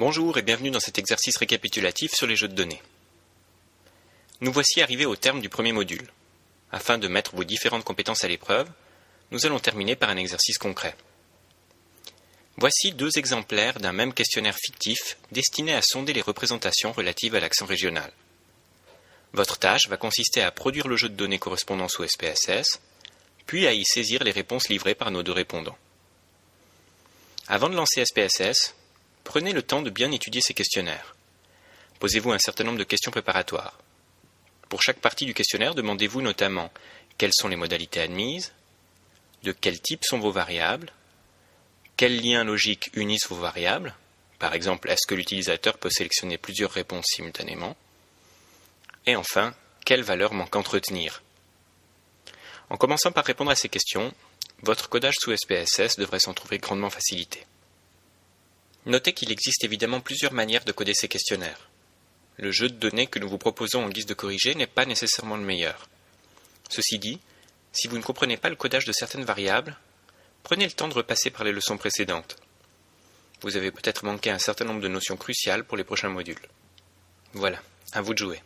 Bonjour et bienvenue dans cet exercice récapitulatif sur les jeux de données. Nous voici arrivés au terme du premier module. Afin de mettre vos différentes compétences à l'épreuve, nous allons terminer par un exercice concret. Voici deux exemplaires d'un même questionnaire fictif destiné à sonder les représentations relatives à l'accent régional. Votre tâche va consister à produire le jeu de données correspondant sous SPSS, puis à y saisir les réponses livrées par nos deux répondants. Avant de lancer SPSS, prenez le temps de bien étudier ces questionnaires. Posez-vous un certain nombre de questions préparatoires. Pour chaque partie du questionnaire, demandez-vous notamment quelles sont les modalités admises, de quel type sont vos variables, quels liens logiques unissent vos variables, par exemple, est-ce que l'utilisateur peut sélectionner plusieurs réponses simultanément, et enfin, quelle valeur manque entretenir? En commençant par répondre à ces questions, votre codage sous SPSS devrait s'en trouver grandement facilité. Notez qu'il existe évidemment plusieurs manières de coder ces questionnaires. Le jeu de données que nous vous proposons en guise de corrigé n'est pas nécessairement le meilleur. Ceci dit, si vous ne comprenez pas le codage de certaines variables, prenez le temps de repasser par les leçons précédentes. Vous avez peut-être manqué un certain nombre de notions cruciales pour les prochains modules. Voilà, à vous de jouer.